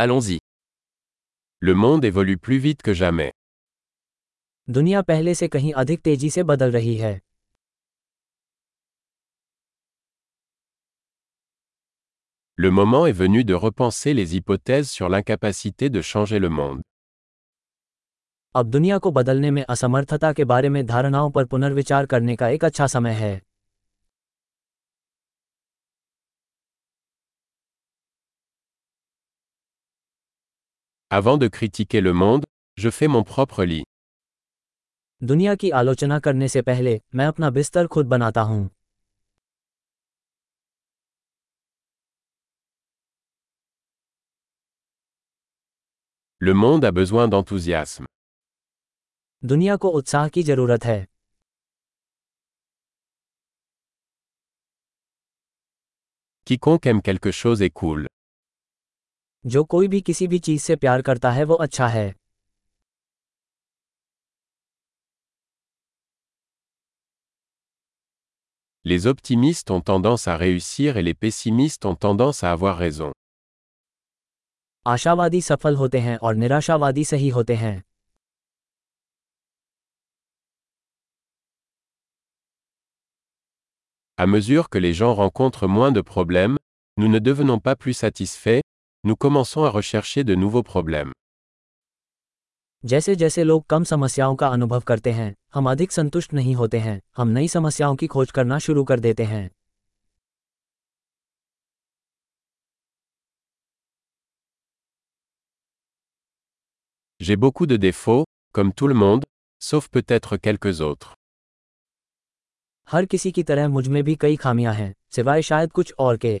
Allons-y. Le monde évolue plus vite que jamais. दुनिया पहले से कहीं अधिक तेजी से बदल रही है Le moment est venu de repenser les hypothèses sur l'incapacité de changer le monde. अब दुनिया को बदलने में असमर्थता के बारे में धारणाओं पर पुनर्विचार करने का एक अच्छा समय है Avant de critiquer le monde, je fais mon propre lit. दुनिया की आलोचना करने से पहले मैं अपना बिस्तर खुद बनाता हूं Le monde a besoin d'enthousiasme. दुनिया को उत्साह की जरूरत है Quiconque aime quelque chose est cool. जो कोई भी किसी भी चीज से प्यार करता है वो अच्छा है Les optimistes ont tendance à réussir et les pessimistes ont tendance à avoir raison. आशावादी सफल होते हैं और निराशावादी सही होते हैं À mesure que les gens rencontrent moins de problèmes, nous ne devenons pas plus satisfaits, nous commençons à rechercher de nouveaux problèmes. जैसे जैसे लोग कम समस्याओं का अनुभव करते हैं हम अधिक संतुष्ट नहीं होते हैं हम नई समस्याओं की खोज करना शुरू कर देते हैं J'ai beaucoup de défauts, comme tout le monde, sauf peut-être quelques autres. हर किसी की तरह मुझमें भी कई खामियाँ हैं सिवाय शायद कुछ और के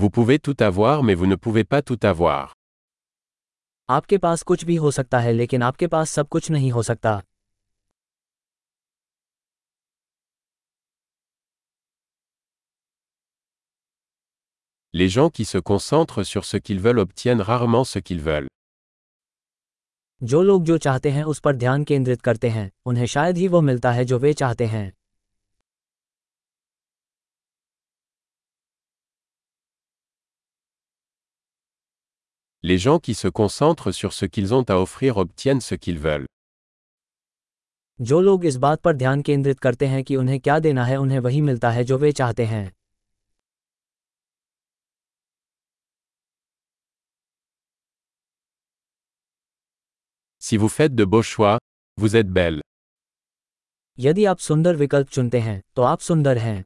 Vous pouvez tout avoir mais vous ne pouvez pas tout avoir. आपके पास कुछ भी हो सकता है लेकिन आपके पास सब कुछ नहीं हो सकता Les gens qui se concentrent sur ce qu'ils veulent obtiennent rarement ce qu'ils veulent. जो लोग जो चाहते हैं उस पर ध्यान केंद्रित करते हैं उन्हें शायद ही वो मिलता है जो वे चाहते हैं Les gens qui se concentrent sur ce qu'ils ont à offrir obtiennent ce qu'ils veulent. जो लोग इस बात पर ध्यान केंद्रित करते हैं कि उन्हें क्या देना है उन्हें वही मिलता है जो वे चाहते हैं Si vous faites de beaux choix, vous êtes belle. यदि आप सुंदर विकल्प चुनते हैं तो आप सुंदर हैं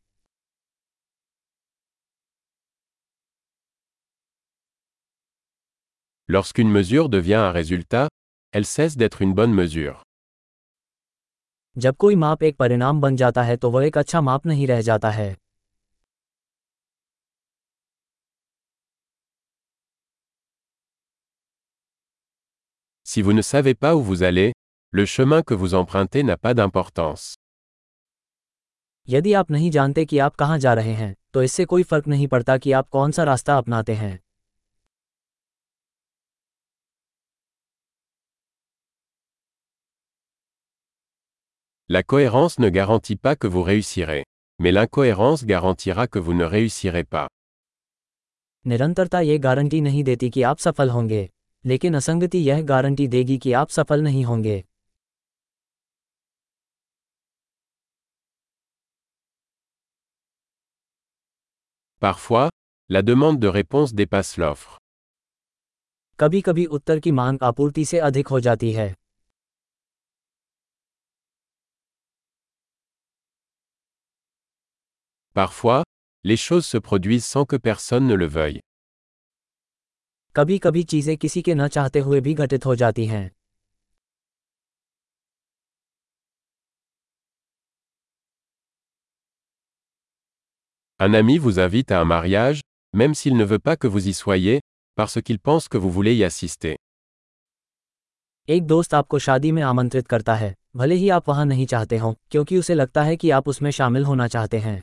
Lorsqu'une mesure devient un résultat, elle cesse d'être une bonne mesure. जब कोई माप एक परिणाम बन जाता है तो वह एक अच्छा माप नहीं रह जाता है Si vous ne savez pas où vous allez, le chemin que vous empruntez n'a pas d'importance. यदि आप नहीं जानते कि आप कहाँ जा रहे हैं तो इससे कोई फर्क नहीं पड़ता कि आप कौन सा रास्ता अपनाते हैं La cohérence ne garantit pas que vous réussirez. Mais l'incohérence garantira que vous ne réussirez pas. निरंतरता ये गारंटी नहीं देती कि आप सफल होंगे लेकिन असंगति यह गारंटी देगी कि आप सफल नहीं होंगे Parfois, la demande de réponse dépasse l'offre. कभी कभी उत्तर की मांग आपूर्ति से अधिक हो जाती है Parfois, les choses se produisent sans que personne ne le veuille. कभी कभी चीजें किसी के न चाहते हुए भी घटित हो जाती हैं Un ami vous invite à un mariage, même s'il ne veut pas que vous y soyez, parce qu'il pense que vous voulez y assister. एक दोस्त आपको शादी में आमंत्रित करता है भले ही आप वहां नहीं चाहते हो क्योंकि उसे लगता है कि आप उसमें शामिल होना चाहते हैं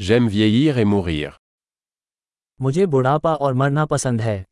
J'aime vieillir et mourir. मुझे बुढ़ापा और मरना पसंद है